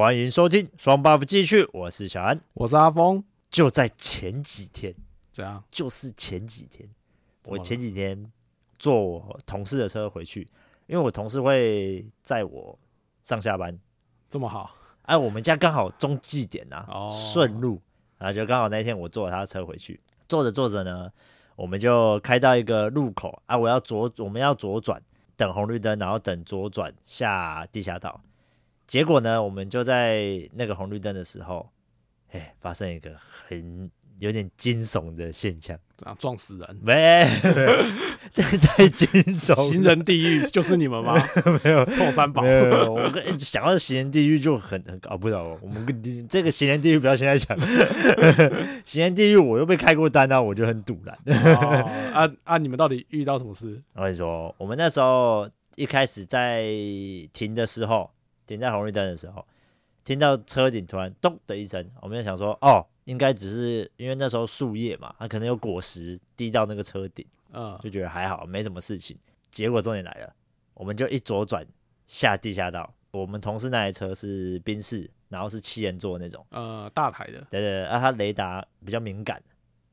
欢迎收听双 buff 继续，我是小安，我是阿峰。就在前几天，怎样？就是前几天，我前几天坐我同事的车回去，因为我同事会载我上下班，这么好。哎、啊，我们家刚好中继点啊，哦、顺路啊，就刚好那天我坐了他的车回去，坐着坐着呢，我们就开到一个路口啊，我要左，我们要左转，等红绿灯，然后等左转下地下道。结果呢，我们就在那个红绿灯的时候，哎，发生一个很有点惊悚的现象，啊，撞死人？没，这个太惊悚，行人地狱就是你们吗？没有，臭三宝。没有，我跟想到行人地狱就很很搞不懂。我们跟这个行人地狱不要现在讲，行人地狱我又被开过单啊，我就很堵然。哦、啊啊！你们到底遇到什么事？我跟你说，我们那时候一开始在停的时候。停在红绿灯的时候，听到车顶突然咚的一声，我们就想说，哦，应该只是因为那时候树叶嘛，它可能有果实滴到那个车顶，嗯，就觉得还好，没什么事情。结果重点来了，我们就一左转下地下道。我们同事那台车是宾士，然后是七人座那种，呃，大台的。对对对，啊，它雷达比较敏感，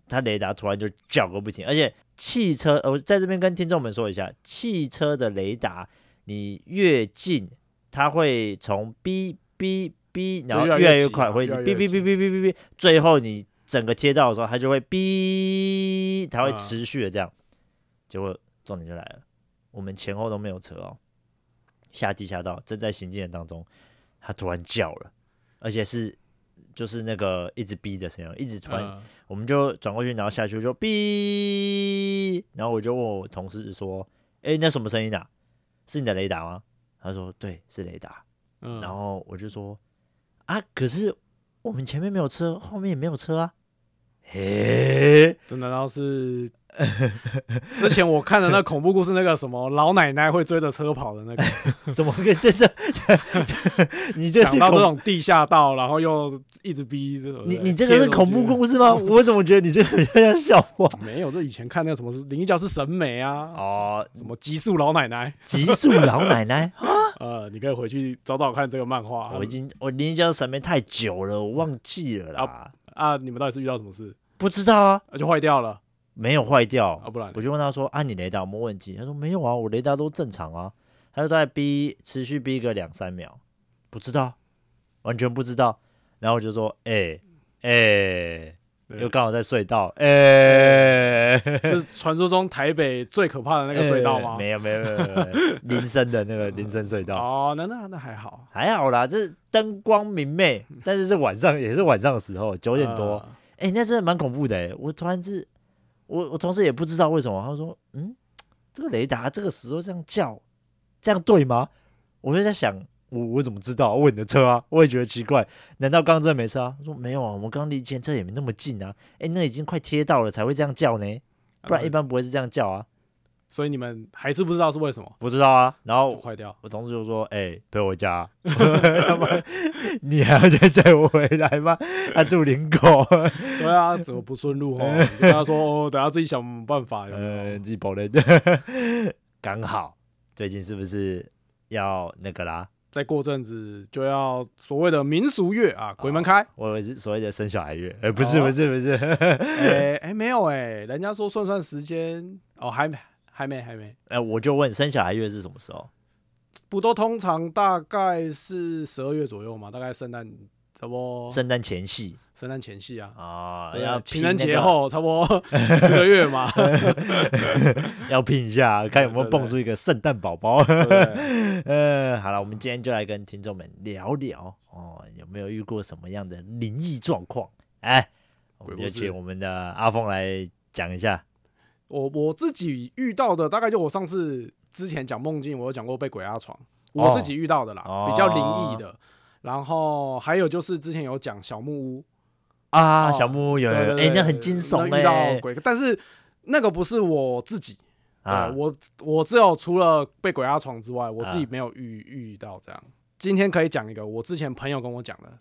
它雷达突然就叫个不停。而且汽车，我在这边跟听众们说一下，汽车的雷达，你越近。它会从哔哔哔，然后越来越快，会哔哔哔哔哔哔哔，最后你整个贴到的时候，它就会哔，它会持续的这样。结果重点就来了，我们前后都没有车哦，下地下道正在行进的当中，它突然叫了，而且是就是那个一直哔的声音，一直突然，我们就转过去，然后下去就哔，然后我就问我同事说：“哎，那什么声音啊？是你的雷达吗？”他说：“对，是雷达。嗯”然后我就说：“啊，可是我们前面没有车，后面也没有车啊。”嘿，这难道是 之前我看的那恐怖故事那个什么老奶奶会追着车跑的那个？什么？这是 你这是讲到这种地下道，然后又一直逼这种？你你这个是恐怖故事吗？我怎么觉得你这个很像笑话？没有，这以前看那个什么灵异教师审美啊？哦，什么极速老奶奶？极速老奶奶啊呃，你可以回去找找看这个漫画。我已经我灵异教师审美太久了，我忘记了啦。啊啊！你们到底是遇到什么事？不知道啊，就坏掉了。没有坏掉啊，不然我就问他说：“啊，你雷达有没有问题？”他说：“没有啊，我雷达都正常啊。”他就在逼持续逼个两三秒，不知道，完全不知道。然后我就说：“哎、欸、哎。欸”又刚好在隧道，哎、欸，是传说中台北最可怕的那个隧道吗？欸、没有没有没有，林森的那个林森隧道。哦，那那那还好，还好啦，这灯光明媚，但是是晚上，也是晚上的时候，九点多，哎、呃欸，那真的蛮恐怖的哎。我突然是，我我同事也不知道为什么，他说，嗯，这个雷达这个时候这样叫，这样对吗？我就在想。我我怎么知道？问你的车啊，我也觉得奇怪。难道刚刚真的没车啊？他说没有啊，我们刚离前车也没那么近啊。哎，那已经快贴到了才会这样叫呢，不然一般不会是这样叫啊。所以你们还是不知道是为什么？不知道啊。然后坏掉，我同事就说：“哎，陪我回家，你还要再载我回来吗？”他住林口。对啊，怎么不顺路哦？他说：“哦，等下自己想办法。”呃，自己跑的。刚好最近是不是要那个啦？再过阵子就要所谓的民俗月啊，鬼门开。哦、我以为是所谓的生小孩月，哎、欸，不是，不是，不是，哎、欸，哎、欸，没有哎、欸，人家说算算时间，哦，还没，还没，还没。哎、欸，我就问生小孩月是什么时候？不都通常大概是十二月左右嘛？大概圣诞。差不多圣诞前夕，圣诞前夕啊，啊，要、那个、情人节后，差不多 十个月嘛，要拼一下，看有没有蹦出一个圣诞宝宝。嗯，好了，我们今天就来跟听众们聊聊哦，有没有遇过什么样的灵异状况？哎，我们就请我们的阿峰来讲一下。我我自己遇到的，大概就我上次之前讲梦境，我有讲过被鬼压床，我自己遇到的啦，哦、比较灵异的。然后还有就是之前有讲小木屋啊，小木屋有有，哎，那很惊悚哎，遇到鬼，但是那个不是我自己啊，我我只有除了被鬼压床之外，我自己没有遇遇到这样。今天可以讲一个我之前朋友跟我讲的，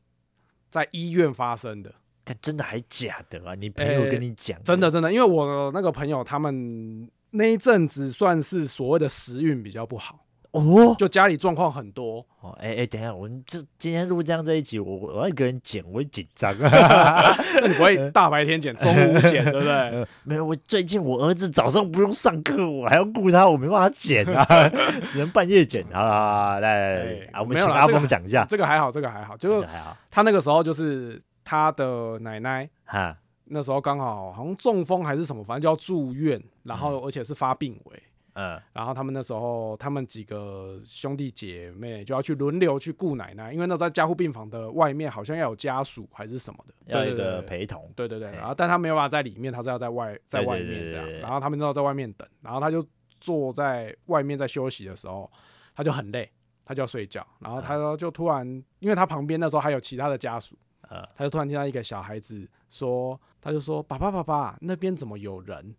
在医院发生的，真的还假的啊？你朋友跟你讲，真的真的，因为我那个朋友他们那一阵子算是所谓的时运比较不好。哦，就家里状况很多。哦，哎、欸、哎，等一下，我们这今天录这样这一集，我我要一个人剪，我会紧张啊。那你不会大白天剪，中午剪，对不对？呃、没有，我最近我儿子早上不用上课，我还要顾他，我没办法剪啊，只能半夜剪。好啦，来，来，啊，我们请阿峰讲一下。这个还好，这个还好，就是。他那个时候就是他的奶奶哈，那时候刚好好像中风还是什么，反正就要住院，然后而且是发病危。嗯，然后他们那时候，他们几个兄弟姐妹就要去轮流去顾奶奶，因为那在加护病房的外面，好像要有家属还是什么的，要一个陪同。对对对，然后但他没有办法在里面，他是要在外在外面这样。然后他们都要在外面等，然后他就坐在外面在休息的时候，他就很累，他就要睡觉。然后他说就突然，因为他旁边那时候还有其他的家属，他就突然听到一个小孩子说，他就说：“爸爸爸爸，那边怎么有人？”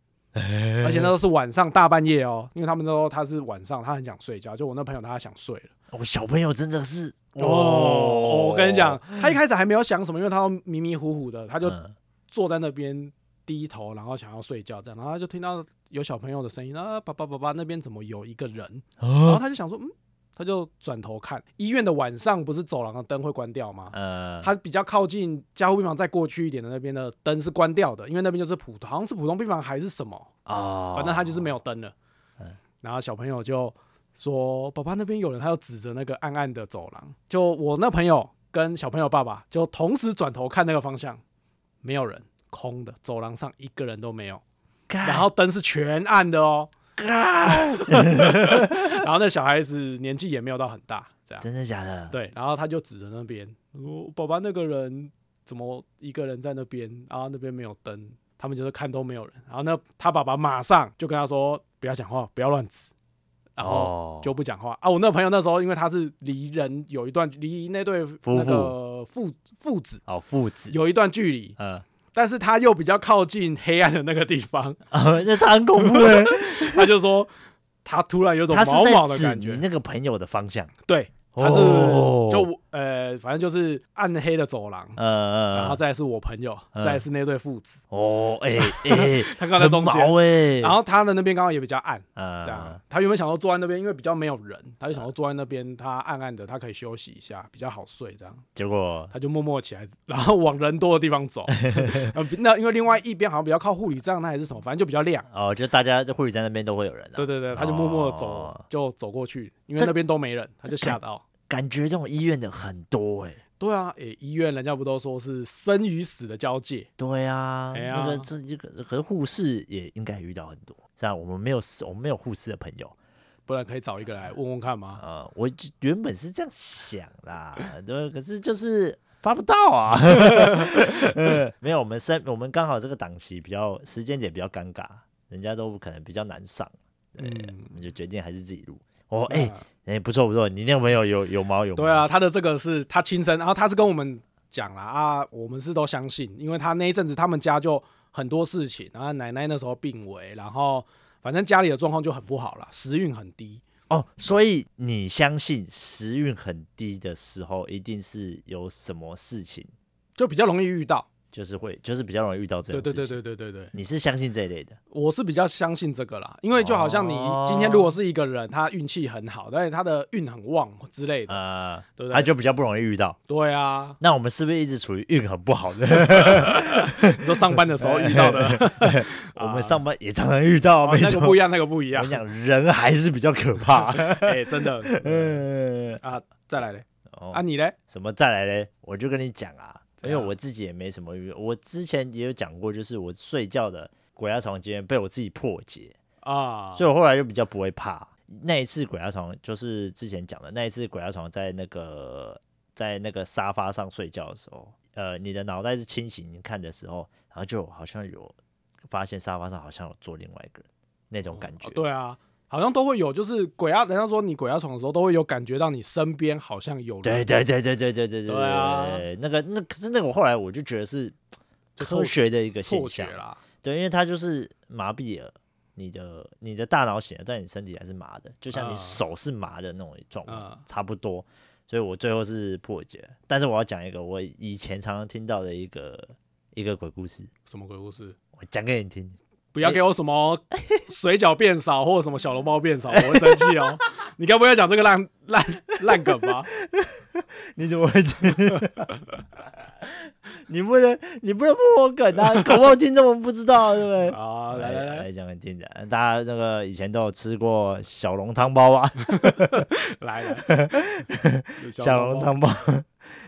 而且那都是晚上大半夜哦，因为他们都说他是晚上，他很想睡觉。就我那朋友，他想睡了。我、哦、小朋友真的是哦，哦，我跟你讲，他一开始还没有想什么，因为他迷迷糊糊的，他就坐在那边低头，然后想要睡觉这样，然后他就听到有小朋友的声音啊，爸爸爸爸，那边怎么有一个人？然后他就想说，嗯。他就转头看医院的晚上，不是走廊的灯会关掉吗？嗯，他比较靠近加护病房再过去一点的那边的灯是关掉的，因为那边就是普通，好像是普通病房还是什么啊？反正他就是没有灯了。然后小朋友就说：“爸爸那边有人。”他就指着那个暗暗的走廊。就我那朋友跟小朋友爸爸就同时转头看那个方向，没有人，空的，走廊上一个人都没有。然后灯是全暗的哦。然后那小孩子年纪也没有到很大，这样。真的假的？对，然后他就指着那边，我：“爸爸那个人怎么一个人在那边？然后那边没有灯，他们就是看都没有人。然后那他爸爸马上就跟他说：不要讲话，不要乱指。然后就不讲话。啊，我那个朋友那时候因为他是离人有一段离那对那个父父子哦父子有一段距离，嗯。”但是他又比较靠近黑暗的那个地方，啊，那他很恐怖哎！他就说，他突然有种毛毛的感觉，那个朋友的方向，对。他是就呃，反正就是暗黑的走廊，嗯嗯，然后再是我朋友，再是那对父子。哦，哎 哎，他刚在中间，然后他的那边刚好也比较暗，这样。他原本想说坐在那边，因为比较没有人，他就想说坐在那边，他暗暗的，他可以休息一下，比较好睡。这样，结果他就默默起来，然后往人多的地方走。那因为另外一边好像比较靠护理站，那还是什么，反正就比较亮。哦，就大家在护理站那边都会有人。对对对，他就默默的走，就走过去，因为那边都没人，他就吓到。感觉这种医院的很多哎、欸，对啊，哎、欸，医院人家不都说是生与死的交界？对啊，那个这这个和护士也应该遇到很多。这样我们没有我们没有护士的朋友，不然可以找一个来问问看吗？啊、呃，我原本是这样想啦，对，可是就是发不到啊。没有，我们生我们刚好这个档期比较时间点比较尴尬，人家都可能比较难上，对，嗯、我们就决定还是自己录。哦，哎、欸。哎、欸，不错不错，你那个朋友有有毛有毛？对啊，他的这个是他亲身，然后他是跟我们讲了啊，我们是都相信，因为他那一阵子他们家就很多事情，然后奶奶那时候病危，然后反正家里的状况就很不好了，时运很低哦，所以你相信时运很低的时候，一定是有什么事情，就比较容易遇到。就是会，就是比较容易遇到这种事情。对对对对对对对，你是相信这一类的？我是比较相信这个啦，因为就好像你今天如果是一个人，他运气很好，但是他的运很旺之类的，啊，对不对？他就比较不容易遇到。对啊，那我们是不是一直处于运很不好的？你说上班的时候遇到的，我们上班也常常遇到，那个不一样，那个不一样。我讲人还是比较可怕，哎，真的。嗯啊，再来嘞，啊你嘞？什么再来嘞？我就跟你讲啊。因为我自己也没什么遇，我之前也有讲过，就是我睡觉的鬼压床经验被我自己破解啊，所以我后来就比较不会怕。那一次鬼压床就是之前讲的那一次鬼压床，在那个在那个沙发上睡觉的时候，呃，你的脑袋是清醒看的时候，然后就好像有发现沙发上好像有坐另外一个人那种感觉。对啊。好像都会有，就是鬼压，人家说你鬼压床的时候，都会有感觉到你身边好像有人。对对对对对对对对。对啊，那个那可是那个，我后来我就觉得是科学的一个现象啦。对，因为它就是麻痹了你的你的大脑醒了，但你身体还是麻的，就像你手是麻的那种状况，差不多。所以我最后是破解。但是我要讲一个我以前常常听到的一个一个鬼故事。什么鬼故事？我讲给你听。不要给我什么水饺变少或者什么小笼包变少，我会生气哦。你该不会要讲这个烂烂烂梗吧？你怎么会这样？你不能你不能破我梗啊！搞不好听众们不知道，对不对？好，来来来，来讲给听的。大家那个以前都有吃过小笼汤包啊？来了，小笼汤包。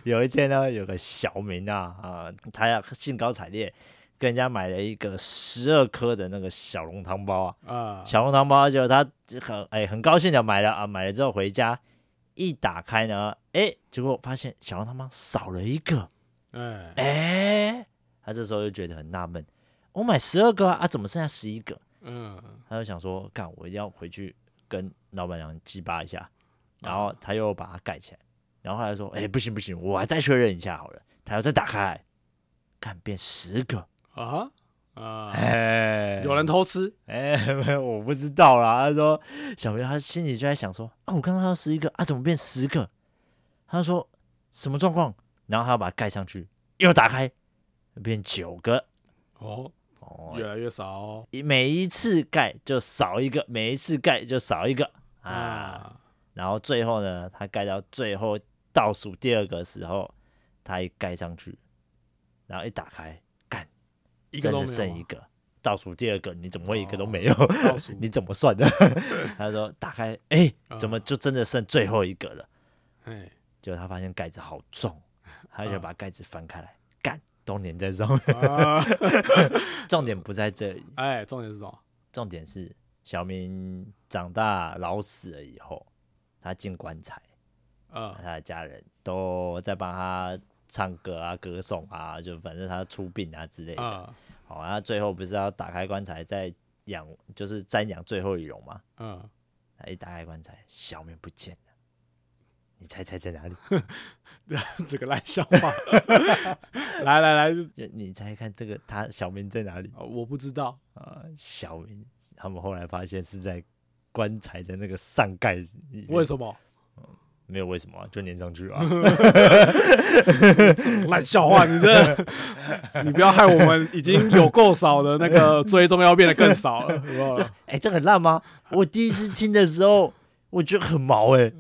有一天呢，有个小明啊啊，他要兴高采烈跟人家买了一个十二颗的那个小笼汤包啊。啊，小笼汤包就他很哎很高兴的买了啊，买了之后回家一打开呢，哎，结果发现小笼汤包少了一个。哎。哎，他这时候就觉得很纳闷，我买十二个啊，怎么剩下十一个？嗯，他就想说，干，我一定要回去跟老板娘鸡巴一下，然后他又把它盖起来，然后后来说，哎，不行不行，我还再确认一下好了，他要再打开，看变十个啊啊，哎，有人偷吃？哎，我不知道啦。他说，小朋友他心里就在想说，啊，我刚刚要十一个啊，怎么变十个？他说，什么状况？然后他要把它盖上去，又打开，变九个哦哦，越来越少哦。每一次盖就少一个，每一次盖就少一个啊，啊。然后最后呢，他盖到最后倒数第二个时候，他一盖上去，然后一打开，干，一个都剩一个。倒数第二个，你怎么会一个都没有？哦、你怎么算的？他说打开，哎，怎么就真的剩最后一个了？哎、嗯，结果他发现盖子好重。他就把盖子翻开来，干、啊，都粘在上面。啊、重点不在这里，哎，重点是什么？重点是小明长大老死了以后，他进棺材，啊，他的家人都在帮他唱歌啊、歌颂啊，就反正他出殡啊之类的。啊、好，他最后不是要打开棺材再养，就是瞻仰最后一容吗？嗯、啊，他一打开棺材，小明不见了。你猜猜在哪里？这个烂笑话！来来来，你猜看这个他小明在哪里？我不知道啊。小明他们后来发现是在棺材的那个上盖。为什么？没有为什么，啊就粘上去啊！烂笑话，你这，你不要害我们已经有够少的那个追踪要变得更少了，好不好？哎，这很烂吗？我第一次听的时候，我觉得很毛哎。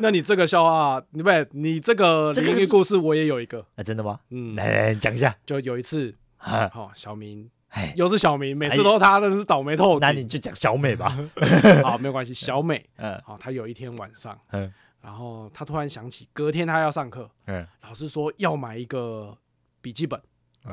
那你这个笑话，你不，你这个灵异故事，我也有一个。啊，真的吗？嗯，来来讲一下。就有一次，好，小明，又是小明，每次都他，真的是倒霉透顶。那你就讲小美吧。好，没有关系。小美，嗯，好，他有一天晚上，嗯，然后他突然想起，隔天他要上课，嗯，老师说要买一个笔记本，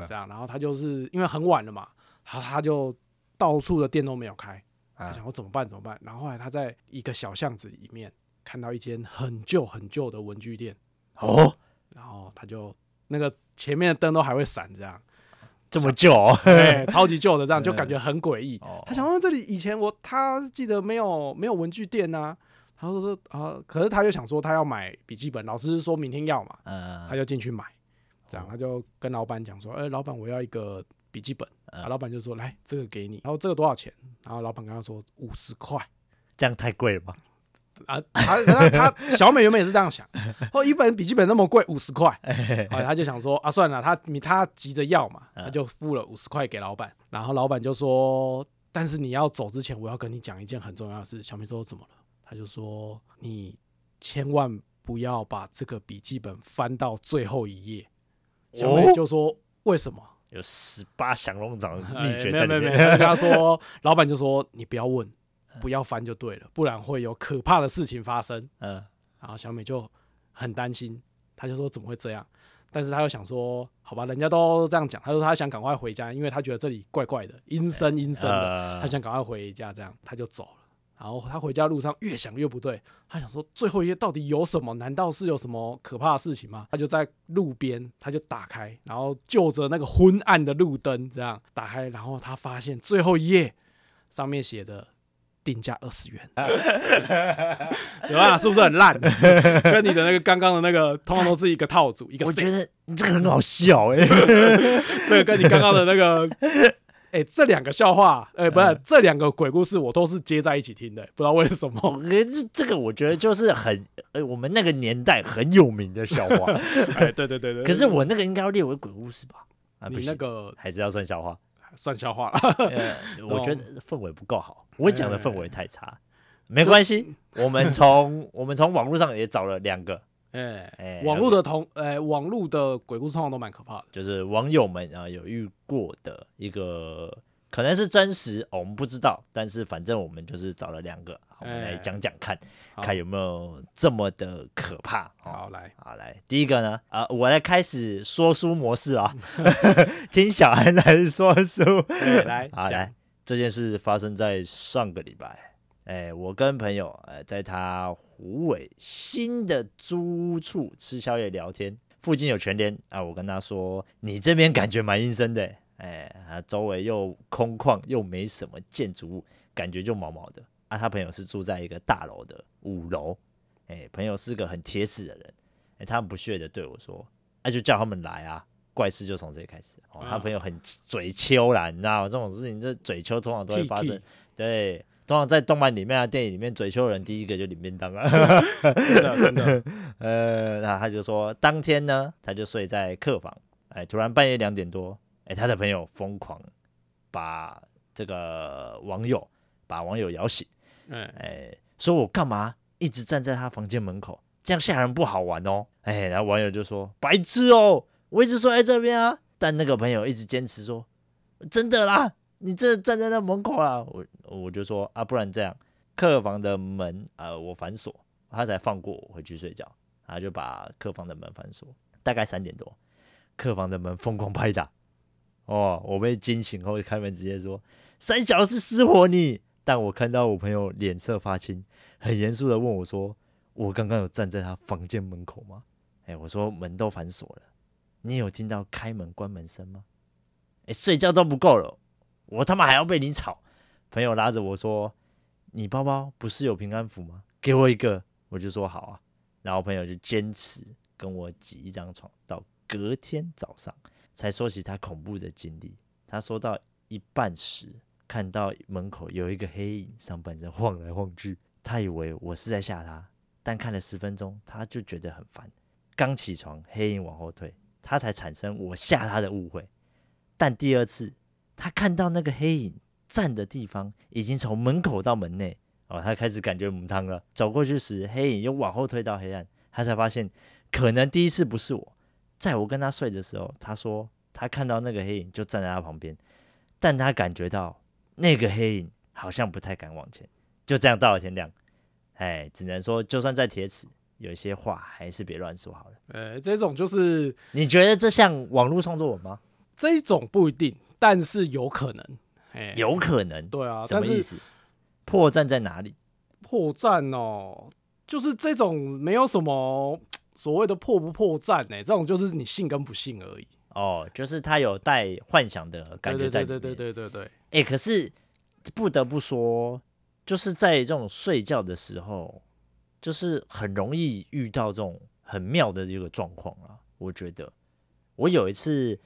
这样，然后他就是因为很晚了嘛，他他就到处的店都没有开，他想我怎么办？怎么办？然后后来他在一个小巷子里面。看到一间很旧很旧的文具店哦，然后他就那个前面的灯都还会闪，这样这么旧、哦，对，超级旧的，这样就感觉很诡异。嗯、他想说这里以前我他记得没有没有文具店呐、啊，他说说啊，可是他就想说他要买笔记本，老师说明天要嘛，嗯，他就进去买，这样他就跟老板讲说，哎、欸，老板我要一个笔记本，嗯、老板就说来这个给你，然后这个多少钱？然后老板跟他说五十块，这样太贵了吧？啊，他他他小美原本也是这样想，哦，一本笔记本那么贵，五十块，后 来他就想说啊，算了，他你他急着要嘛，他就付了五十块给老板，然后老板就说，但是你要走之前，我要跟你讲一件很重要的事。小美说怎么了？他就说你千万不要把这个笔记本翻到最后一页。小美就说为什么？有十八降龙掌秘诀在里面。没有没有没有，他说老板就说你不要问。不要翻就对了，不然会有可怕的事情发生。嗯，然后小美就很担心，她就说怎么会这样？但是她又想说，好吧，人家都这样讲，她说她想赶快回家，因为她觉得这里怪怪的，阴森阴森的，她想赶快回家，这样她就走了。然后她回家路上越想越不对，她想说最后一页到底有什么？难道是有什么可怕的事情吗？她就在路边，她就打开，然后就着那个昏暗的路灯这样打开，然后她发现最后一页上面写着。定价二十元，有啊？是不是很烂？跟你的那个刚刚的那个，通常都是一个套组，一个。我觉得你这个很好笑哎，这个跟你刚刚的那个，哎，这两个笑话，哎，不是这两个鬼故事，我都是接在一起听的，不知道为什么。这这个我觉得就是很，呃，我们那个年代很有名的笑话。哎，对对对对。可是我那个应该要列为鬼故事吧？啊你那个还是要算笑话？算笑话了。我觉得氛围不够好，我讲的氛围太差。没关系，我们从 我们从网络上也找了两个。哎哎，网络的同哎，网络的鬼故事通常都蛮可怕的，就是网友们啊有遇过的一个。可能是真实，哦，我们不知道，但是反正我们就是找了两个，我们来讲讲看，欸、看有没有这么的可怕。好，好来，好来，第一个呢，啊，我来开始说书模式啊，听小安来说书，欸、来，好来，这件事发生在上个礼拜，哎，我跟朋友呃，在他湖尾新的租屋处吃宵夜聊天，附近有全联啊，我跟他说，你这边感觉蛮阴森的。哎，啊，周围又空旷，又没什么建筑物，感觉就毛毛的。啊，他朋友是住在一个大楼的五楼，哎，朋友是个很铁齿的人，哎，他们不屑的对我说，那、就叫他们来啊，怪事就从这里开始。哦，他朋友很嘴秋啦，你知道吗？这种事情，这嘴秋通常都会发生。对，通常在动漫里面啊，电影里面，嘴秋人第一个就领便当啊。真的真的。呃，那他就说，当天呢，他就睡在客房，哎，突然半夜两点多。哎，他的朋友疯狂把这个网友把网友摇醒，哎，说我干嘛一直站在他房间门口，这样吓人不好玩哦。哎，然后网友就说白痴哦，我一直说在这边啊。但那个朋友一直坚持说真的啦，你这站在那门口啊。我我就说啊，不然这样，客房的门啊，呃，我反锁，他才放过我回去睡觉。他就把客房的门反锁，大概三点多，客房的门疯狂拍打。哦，我被惊醒后开门直接说三小时失火你，但我看到我朋友脸色发青，很严肃的问我说：“我刚刚有站在他房间门口吗？”哎，我说门都反锁了，你有听到开门关门声吗？哎，睡觉都不够了，我他妈还要被你吵。朋友拉着我说：“你包包不是有平安符吗？给我一个。”我就说好啊，然后朋友就坚持跟我挤一张床到隔天早上。才说起他恐怖的经历。他说到一半时，看到门口有一个黑影，上半身晃来晃去。他以为我是在吓他，但看了十分钟，他就觉得很烦。刚起床，黑影往后退，他才产生我吓他的误会。但第二次，他看到那个黑影站的地方，已经从门口到门内。哦，他开始感觉母汤了。走过去时，黑影又往后退到黑暗，他才发现，可能第一次不是我。在我跟他睡的时候，他说他看到那个黑影就站在他旁边，但他感觉到那个黑影好像不太敢往前。就这样到了天亮，哎，只能说就算再铁齿，有些话还是别乱说好了。呃，这种就是你觉得这像网络创作文吗？这种不一定，但是有可能，哎，有可能。对啊，什么意思？破绽在哪里？破绽哦，就是这种没有什么。所谓的破不破绽呢？这种就是你信跟不信而已。哦，就是他有带幻想的感觉在里面。对对对对对对。哎、欸，可是不得不说，就是在这种睡觉的时候，就是很容易遇到这种很妙的一个状况啊。我觉得，我有一次，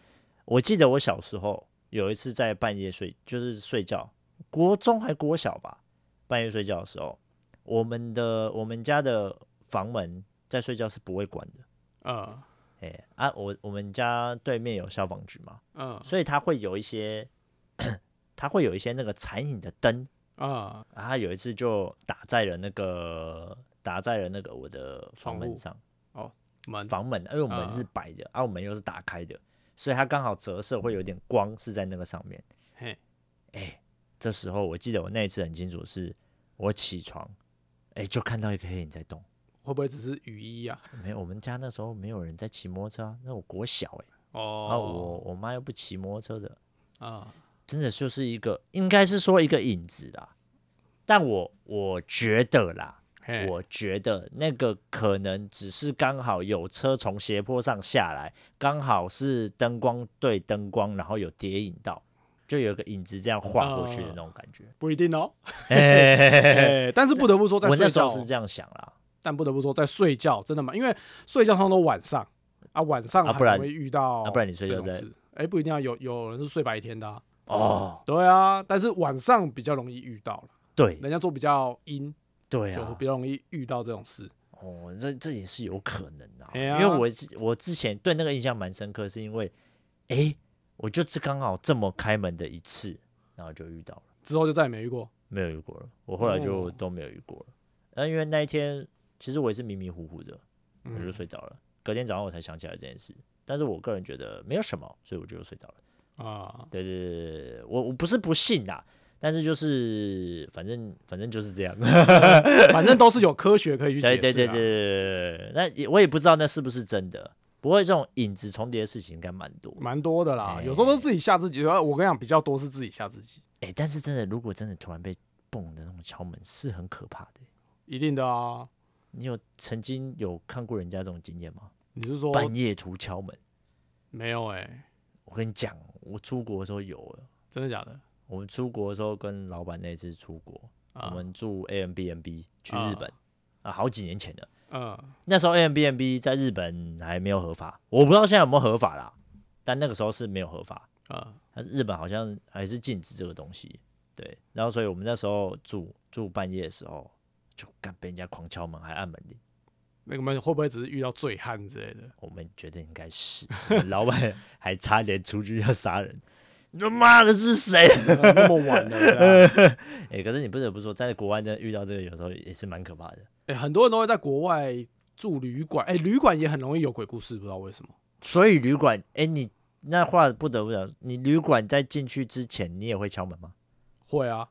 我记得我小时候有一次在半夜睡，就是睡觉，国中还国小吧，半夜睡觉的时候，我们的我们家的房门。在睡觉是不会关的，嗯，哎啊，我我们家对面有消防局嘛，嗯，所以它会有一些，它会有一些那个残影的灯，啊，他有一次就打在了那个打在了那个我的房门上，哦，门。房门，因为我们是白的，啊，我们又是打开的，所以它刚好折射会有点光是在那个上面，嘿，哎，这时候我记得我那一次很清楚，是我起床，哎，就看到一个黑影在动。会不会只是雨衣啊？没有，我们家那时候没有人在骑摩托车啊。那我国小哎、欸，哦，然后我我妈又不骑摩托车的。啊，真的就是一个，应该是说一个影子啦。但我我觉得啦，嘿我觉得那个可能只是刚好有车从斜坡上下来，刚好是灯光对灯光，然后有叠影到，就有个影子这样划过去的那种感觉。啊、不一定哦，嘿嘿嘿嘿，但是不得不说在，在我那时候是这样想啦。但不得不说，在睡觉真的吗？因为睡觉通常都晚上啊，晚上不然会遇到，不然你睡觉在，哎，不一定要有有人是睡白天的啊。哦，对啊，但是晚上比较容易遇到了。对，人家说比较阴，对啊，就比较容易遇到这种事。哦，这这也是有可能的，啊，因为我我之前对那个印象蛮深刻，是因为，哎，我就是刚好这么开门的一次，然后就遇到了，之后就再也没遇过，没有遇过了。我后来就都没有遇过了。那、哦、因为那一天其实我也是迷迷糊糊的，我就睡着了。嗯、隔天早上我才想起来这件事，但是我个人觉得没有什么，所以我就睡着了。啊，对对对，我我不是不信啦。但是就是，反正反正就是这样，反正都是有科学可以去解释。对对对对，那也我也不知道那是不是真的。不过这种影子重叠的事情应该蛮多，蛮多的啦。有时候都自己吓自己。我跟你讲，比较多是自己吓自己。哎，但是真的，如果真的突然被蹦的那种敲门，是很可怕的。一定的啊！你有曾经有看过人家这种经验吗？你是说半夜图敲门？没有哎。我跟你讲，我出国的时候有了。真的假的？我们出国的时候，跟老板那次出国，啊、我们住 A M B N B 去日本啊，啊，好几年前了。嗯、啊，那时候 A M B N B 在日本还没有合法，我不知道现在有没有合法啦，但那个时候是没有合法啊。但是日本好像还是禁止这个东西，对。然后，所以我们那时候住住半夜的时候，就敢被人家狂敲门，还按门铃。那个门会不会只是遇到醉汉之类的？我们觉得应该是，老板 还差点出去要杀人。你说妈的是谁？那么晚了，哎、欸，可是你不得不说，在国外的遇到这个，有时候也是蛮可怕的。哎、欸，很多人都会在国外住旅馆，哎、欸，旅馆也很容易有鬼故事，不知道为什么。所以旅馆，哎、欸，你那话不得不讲，你旅馆在进去之前，你也会敲门吗？会啊。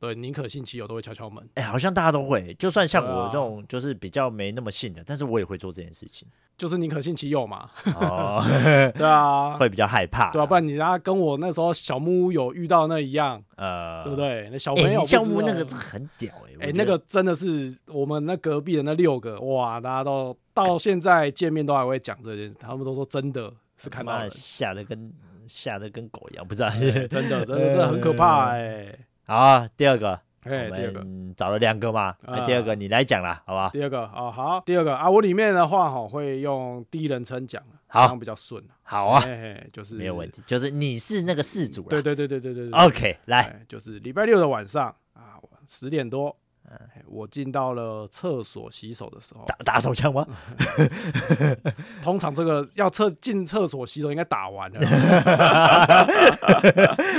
对，宁可信其有，都会敲敲门。哎、欸，好像大家都会，就算像我这种就是比较没那么信的，啊、但是我也会做这件事情，就是宁可信其有嘛。哦，对啊，会比较害怕，对啊，不然你家跟我那时候小木屋有遇到那一样，呃，对不对？那小朋友小木屋那个很屌哎、欸，哎、欸，那个真的是我们那隔壁的那六个，哇，大家都到现在见面都还会讲这件事，他们都说真的是看到了，吓得跟吓得跟狗一样，不知道，欸、真的真的真的很可怕哎、欸。好啊，第二个，哎，第二个找了两个嘛，那第二个你来讲啦，好吧？第二个啊，好，第二个啊，我里面的话哈会用第一人称讲，好，这样比较顺。好啊，就是没有问题，就是你是那个事主了。对对对对对对。OK，来，就是礼拜六的晚上啊，十点多。我进到了厕所洗手的时候，打打手枪吗？通常这个要厕进厕所洗手应该打完了。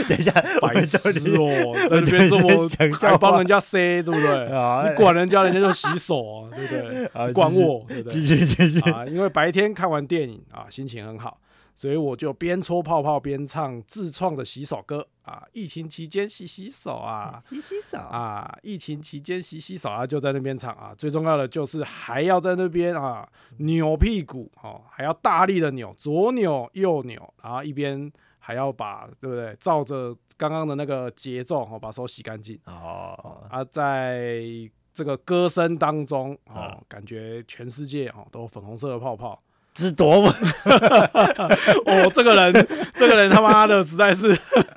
等一下，白痴哦，在这边这么还帮人家塞，对不对？你管人家，人家就洗手啊，对不对？管我，对不对？继续继续啊！因为白天看完电影啊，心情很好。所以我就边搓泡泡边唱自创的洗手歌啊！疫情期间洗洗手啊，洗洗手啊！疫情期间洗洗手啊，就在那边唱啊！最重要的就是还要在那边啊扭屁股哦，还要大力的扭，左扭右扭，然后一边还要把对不对？照着刚刚的那个节奏哦，把手洗干净哦啊！在这个歌声当中哦，感觉全世界哦都有粉红色的泡泡。是多么？我，这个人，这个人他妈的实在是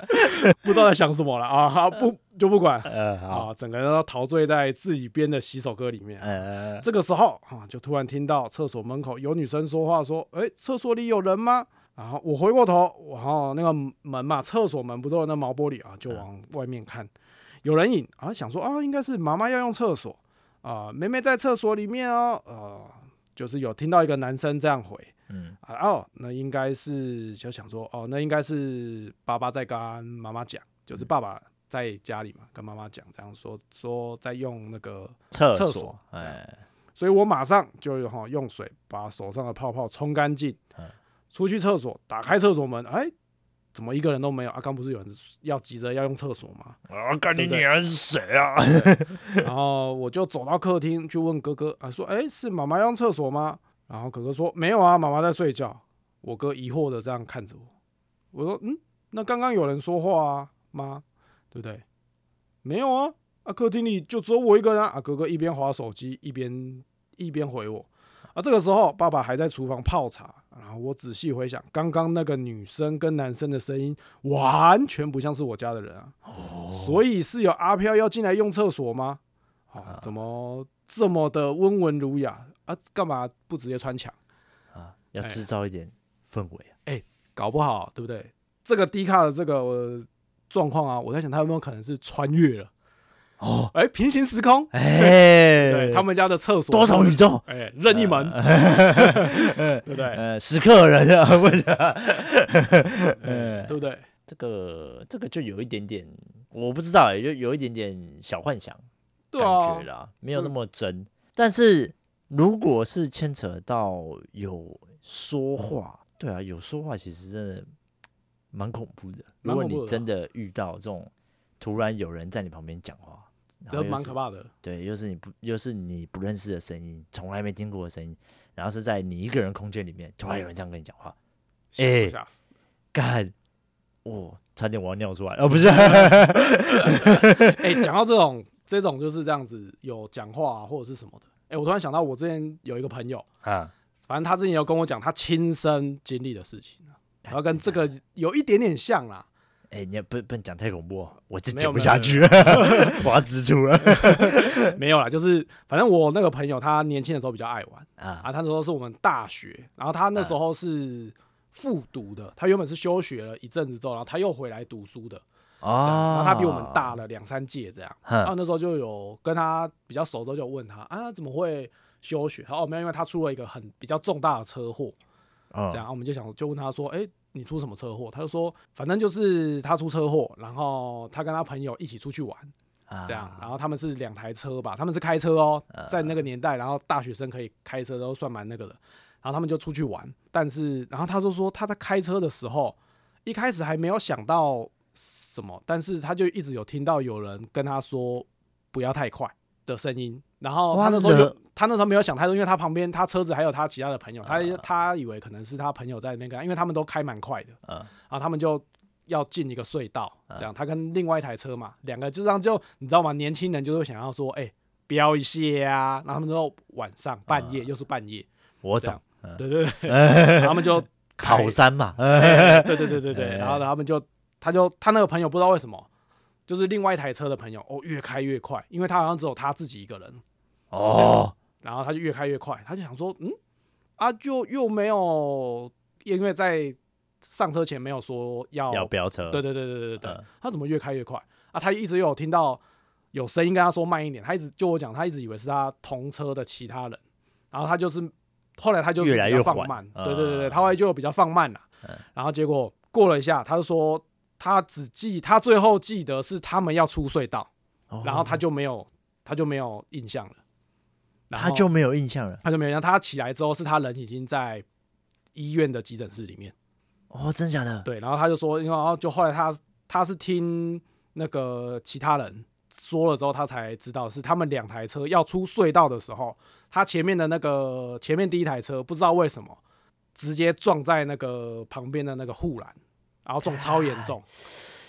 不知道在想什么了啊！好，不就不管，呃、啊，整个人都陶醉在自己编的洗手歌里面。呃、这个时候啊，就突然听到厕所门口有女生说话，说：“哎，厕所里有人吗？”然后我回过头，然后那个门嘛，厕所门不都有那毛玻璃啊，就往外面看，有人影啊，想说啊，应该是妈妈要用厕所啊，妹妹在厕所里面哦，啊。就是有听到一个男生这样回，嗯。啊哦，那应该是就想说哦，那应该是爸爸在跟妈妈讲，就是爸爸在家里嘛，跟妈妈讲这样说说在用那个厕所，厕所哎，所以我马上就哈用水把手上的泡泡冲干净，出去厕所，打开厕所门，哎。怎么一个人都没有啊？刚不是有人要急着要用厕所吗？啊，干你娘是谁啊？然后我就走到客厅去问哥哥啊，说：“哎，是妈妈要用厕所吗？”然后哥哥说：“没有啊，妈妈在睡觉。”我哥疑惑的这样看着我，我说：“嗯，那刚刚有人说话啊，妈，对不对？”没有啊，啊，客厅里就只有我一个人啊。啊哥哥一边划手机一边一边回我。啊，这个时候爸爸还在厨房泡茶。然后我仔细回想，刚刚那个女生跟男生的声音完全不像是我家的人啊。哦，所以是有阿飘要进来用厕所吗？啊，怎么这么的温文儒雅啊？干嘛不直接穿墙啊？要制造一点氛围啊？哎，搞不好对不对？这个低卡的这个状况啊，我在想他有没有可能是穿越了？哦，哎，平行时空，哎，对，他们家的厕所多重宇宙，哎，任意门，对不对？呃，时刻人啊，问对不对？这个这个就有一点点，我不知道哎，就有一点点小幻想感觉啦，没有那么真。但是如果是牵扯到有说话，对啊，有说话，其实真的蛮恐怖的。如果你真的遇到这种突然有人在你旁边讲话。这蛮可怕的，对，又是你不，又是你不认识的声音，从来没听过的声音，然后是在你一个人空间里面，突然有人这样跟你讲话，哎，吓死，干，哦，差点我要尿出来，哦，不是，哎，讲到这种，这种就是这样子有讲话、啊、或者是什么的，哎，我突然想到，我之前有一个朋友啊，反正他之前有跟我讲他亲身经历的事情，然后跟这个有一点点像啦。哎、欸，你也不不能讲太恐怖，我真讲不下去了，我要支出了。没有啦，就是反正我那个朋友，他年轻的时候比较爱玩啊，啊，他那时候是我们大学，然后他那时候是复读的，他原本是休学了一阵子之后，然后他又回来读书的啊，然后他比我们大了两三届这样，然后那时候就有跟他比较熟之后就问他啊，怎么会休学？哦，没有，因为他出了一个很比较重大的车祸，这样，我们就想就问他说，哎、欸。你出什么车祸？他就说，反正就是他出车祸，然后他跟他朋友一起出去玩，这样，然后他们是两台车吧，他们是开车哦，在那个年代，然后大学生可以开车都算蛮那个的，然后他们就出去玩，但是，然后他就说他在开车的时候，一开始还没有想到什么，但是他就一直有听到有人跟他说不要太快的声音。然后他那时候就，他那时候没有想太多，因为他旁边他车子还有他其他的朋友，他他以为可能是他朋友在那边因为他们都开蛮快的，然后他们就要进一个隧道，这样他跟另外一台车嘛，两个就这样就你知道吗？年轻人就会想要说，哎，飙一些啊，然后他们就晚上半夜又是半夜，我懂，对对对，他们就跑山嘛，对对对对对，然后他们就他就他那个朋友不知道为什么，就是另外一台车的朋友哦，越开越快，因为他好像只有他自己一个人。哦，然后他就越开越快，他就想说，嗯，啊，就又没有，因为在上车前没有说要要飙车，对对对对对对，嗯、他怎么越开越快啊？他一直有听到有声音跟他说慢一点，他一直就我讲，他一直以为是他同车的其他人，然后他就是后来他就越来越放慢，对对对对，他后来就比较放慢了，嗯、然后结果过了一下，他就说他只记他最后记得是他们要出隧道，哦、然后他就没有他就没有印象了。他就没有印象了，他就没有印象。他起来之后，是他人已经在医院的急诊室里面。哦，真的假的？对，然后他就说，因为然后就后来他他是听那个其他人说了之后，他才知道是他们两台车要出隧道的时候，他前面的那个前面第一台车不知道为什么直接撞在那个旁边的那个护栏，然后撞超严重。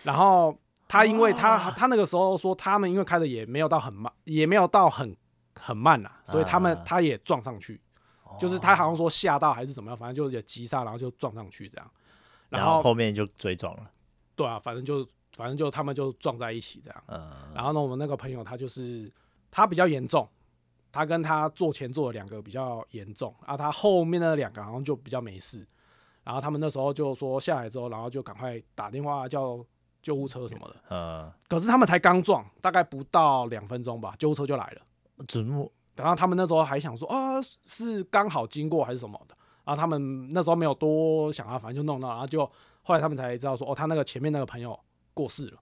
然后他因为他他那个时候说，他们因为开的也没有到很慢，也没有到很。很慢呐，所以他们他也撞上去，就是他好像说吓到还是怎么样，反正就是也急刹，然后就撞上去这样，然后后面就追撞了。对啊，反正就反正就他们就撞在一起这样。嗯。然后呢，我们那个朋友他就是他比较严重，他跟他坐前座的两个比较严重，啊，他后面的两个好像就比较没事。然后他们那时候就说下来之后，然后就赶快打电话叫救护车什么的。嗯。可是他们才刚撞，大概不到两分钟吧，救护车就来了。怎么？然后他们那时候还想说啊，是刚好经过还是什么的？然后他们那时候没有多想啊，反正就弄到，然后就后来他们才知道说，哦，他那个前面那个朋友过世了。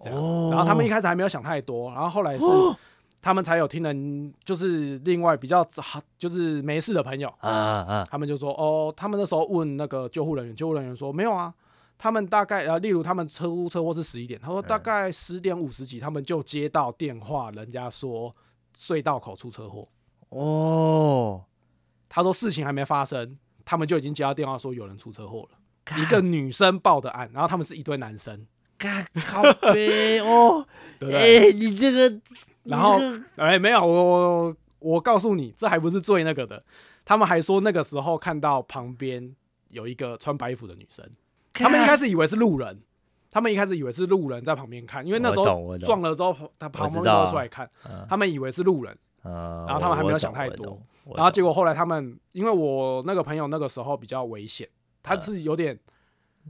这样。哦。然后他们一开始还没有想太多，然后后来是 他们才有听人，就是另外比较好，就是没事的朋友啊啊，他们就说哦，他们那时候问那个救护人员，救护人员说没有啊。他们大概呃，例如他们车祸车祸是十一点，他说大概十点五十几，他们就接到电话，人家说隧道口出车祸。哦，他说事情还没发生，他们就已经接到电话说有人出车祸了，一个女生报的案，然后他们是一堆男生。靠北哦，对不对？欸、你这个，然后哎、欸，没有我我告诉你，这还不是最那个的，他们还说那个时候看到旁边有一个穿白衣服的女生。他们一开始以为是路人，他们一开始以为是路人在旁边看，因为那时候撞了之后，他旁边都出来看，他们以为是路人，然后他们还没有想太多，然后结果后来他们，因为我那个朋友那个时候比较危险，他是有点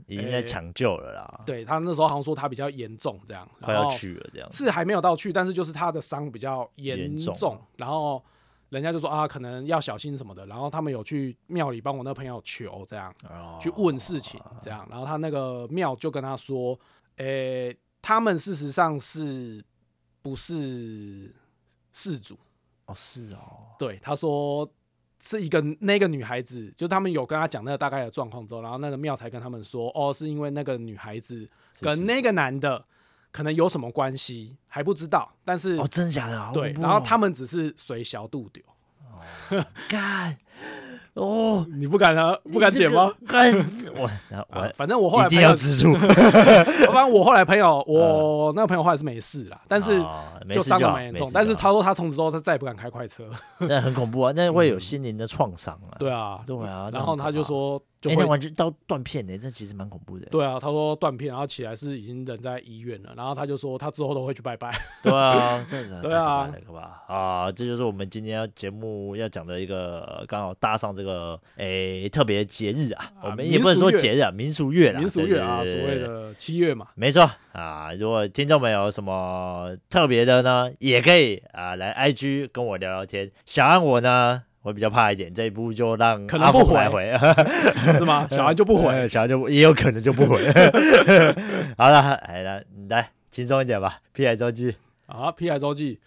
已经在抢救了啦。欸、对他那时候好像说他比较严重，这样快要去了，这样是还没有到去，但是就是他的伤比较严重，重然后人家就说啊，可能要小心什么的。然后他们有去庙里帮我那朋友求，这样、哦、去问事情，这样。然后他那个庙就跟他说，诶、欸，他们事实上是不是事主？哦，是哦，对，他说。是一个那个女孩子，就他们有跟他讲那个大概的状况之后，然后那个庙才跟他们说，哦，是因为那个女孩子跟那个男的可能有什么关系，还不知道。但是哦，真的假的？哦、对，然后他们只是随小度丢。干。哦，你不敢啊？不敢捡吗？我我反正我后来一定要 止住。反正我后来朋友，我那个朋友后来是没事啦，但是就伤的蛮严重。但是他说他从此之后他再也不敢开快车，那很恐怖啊，那会有心灵的创伤啊。对啊，对啊。然后他就说，就会完全到断片呢，这其实蛮恐怖的。对啊，他说断片，然后起来是已经人在医院了。然后他就说他之后都会去拜拜。对啊，这是对啊，可怕啊！这就是我们今天要节目要讲的一个，刚好搭上这个。个诶，特别节日啊，我们也不能说节日啊，民俗月啦，民俗月啊，所谓的七月嘛，没错啊。如果听众们有什么特别的呢，也可以啊来 IG 跟我聊聊天。小安我呢，我比较怕一点，这一步就让可能不回。回。是吗？小孩就不回，小孩就也有可能就不回。好了，来来，你来轻松一点吧。屁孩周记。啊，屁孩周记，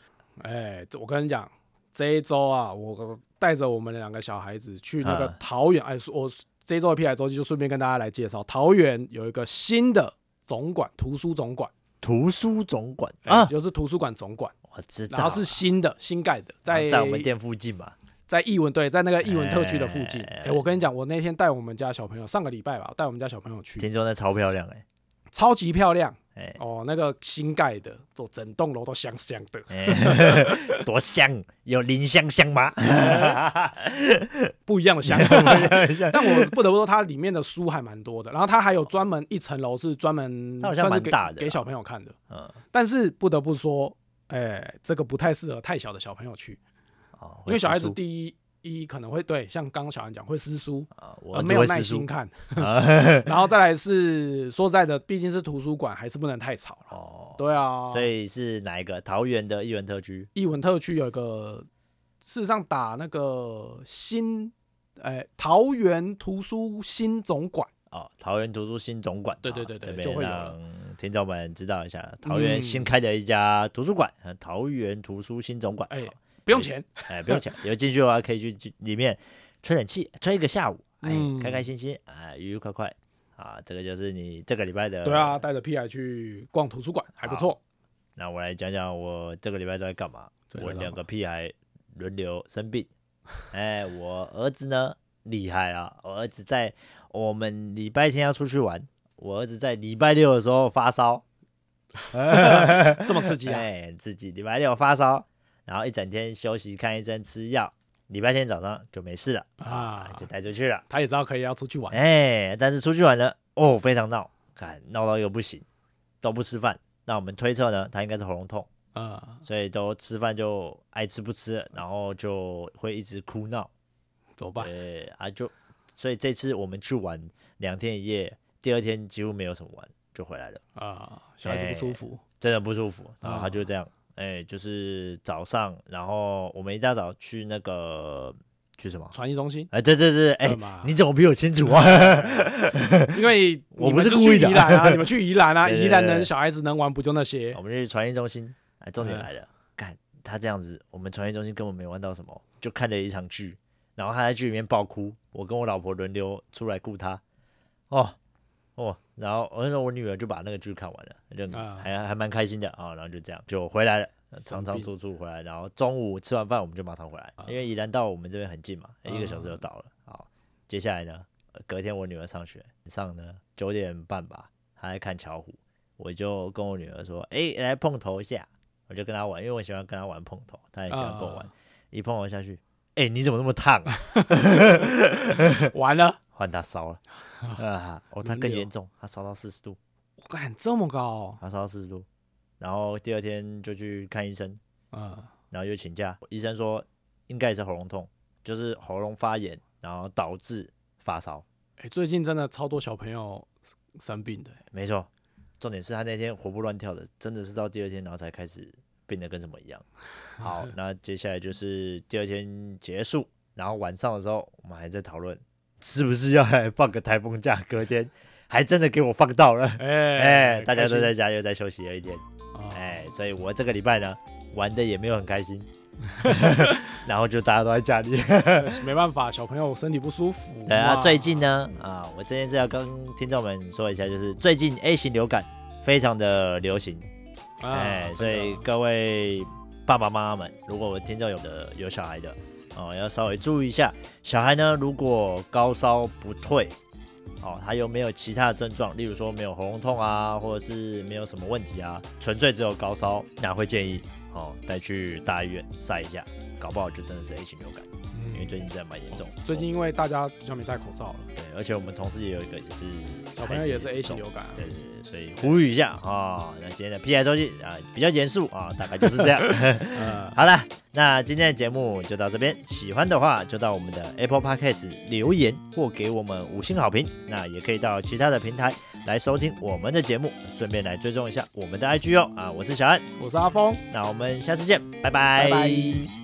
哎，我跟你讲，这一周啊，我。带着我们两个小孩子去那个桃园，哎，我这一周的屁孩周记就顺便跟大家来介绍，桃园有一个新的总管，图书总管，图书总馆啊，就是图书馆总管，我知道，然后是新的，新盖的，在在我们店附近嘛，在艺文对，在那个艺文特区的附近。哎，我跟你讲，我那天带我们家小朋友，上个礼拜吧，带我们家小朋友去，听说那超漂亮哎，超级漂亮。欸、哦，那个新盖的，做整栋楼都香香的，欸、多香，有林香香吗？不一样的香，但我不得不说，它里面的书还蛮多的。然后它还有专门一层楼是专门，好像蛮大的，给小朋友看的。嗯，但是不得不说，哎、欸，这个不太适合太小的小朋友去，哦、因为小孩子第一。一可能会对，像刚刚小安讲会撕书啊，我没有耐心看，然后再来是说实在的，毕竟是图书馆，还是不能太吵哦。对啊，所以是哪一个？桃园的艺文特区？艺文特区有一个，事实上打那个新，哎，桃园图书新总馆哦，桃园图书新总馆，对对对对，就会让听众们知道一下，桃园新开的一家图书馆，桃园图书新总馆，哎。不用钱，哎，不用钱。有进去的话，可以去里面吹冷气，吹一个下午，哎，开开心心，哎，愉愉快快，啊，这个就是你这个礼拜的。对啊，带着屁孩去逛图书馆，还不错。那我来讲讲我这个礼拜都在干嘛。我两个屁孩轮流生病，哎，我儿子呢厉害啊，我儿子在我们礼拜天要出去玩，我儿子在礼拜六的时候发烧，这么刺激啊？哎，刺激，礼拜六发烧。然后一整天休息，看医生，吃药。礼拜天早上就没事了啊，就带出去了。他也知道可以要出去玩，哎，但是出去玩呢，哦，非常闹，看闹到一个不行，都不吃饭。那我们推测呢，他应该是喉咙痛啊，所以都吃饭就爱吃不吃，然后就会一直哭闹，怎么办？对啊，就所以这次我们去玩两天一夜，第二天几乎没有什么玩，就回来了啊，小孩子不舒服，真的不舒服，然后他就这样。哎、欸，就是早上，然后我们一大早去那个去什么传艺中心？哎、欸，对对对，哎、欸，你怎么比我清楚啊？因为 我不是故意的啊，你们去宜兰啊，宜兰人小孩子能玩不就那些？我们去传艺中心，哎，重点来了，看、嗯、他这样子，我们传艺中心根本没玩到什么，就看了一场剧，然后他在剧里面爆哭，我跟我老婆轮流出来顾他，哦。哦，然后我那时候我女儿就把那个剧看完了，就还还蛮开心的啊、哦。然后就这样就回来了，长长住住回来，然后中午吃完饭我们就马上回来，因为宜兰到我们这边很近嘛，一个小时就到了。好，接下来呢，隔天我女儿上学，上呢九点半吧，她在看巧虎，我就跟我女儿说，哎，来碰头一下，我就跟她玩，因为我喜欢跟她玩碰头，她也喜欢跟我玩，一碰头下去，哎，你怎么那么烫啊？完了。换他烧了 啊！哦，他更严重，他烧到四十度，我敢这么高，他烧到四十度，然后第二天就去看医生，啊，然后又请假，医生说应该也是喉咙痛，就是喉咙发炎，然后导致发烧。哎，最近真的超多小朋友生病的。没错，重点是他那天活蹦乱跳的，真的是到第二天然后才开始变得跟什么一样。好，那接下来就是第二天结束，然后晚上的时候我们还在讨论是不是要来放个台风假，隔天还真的给我放到了。哎大家都在家又在休息了一天。哎、所以我这个礼拜呢玩的也没有很开心。然后就大家都在家里，没办法，小朋友身体不舒服。对啊，最近呢，啊，我这件事要跟听众们说一下，就是最近 A 型流感非常的流行，哎、啊哎，所以各位爸爸妈妈们，如果我听众有的有小孩的，哦，要稍微注意一下，小孩呢如果高烧不退，哦，他又没有其他的症状，例如说没有喉咙痛啊，或者是没有什么问题啊，纯粹只有高烧，那会建议。哦，带去大医院晒一下，搞不好就真的是 A 型流感，嗯、因为最近真的蛮严重、哦。最近因为大家比较没戴口罩了，对，而且我们同事也有一个也是小朋友也是 A 型流感、啊，对对对，所以呼吁一下啊、哦。那今天的 PI 周记啊比较严肃啊，大概就是这样。嗯、好了，那今天的节目就到这边，喜欢的话就到我们的 Apple Podcast 留言或给我们五星好评，那也可以到其他的平台。来收听我们的节目，顺便来追踪一下我们的 IG 哦。啊，我是小安，我是阿峰，那我们下次见，拜拜。拜拜。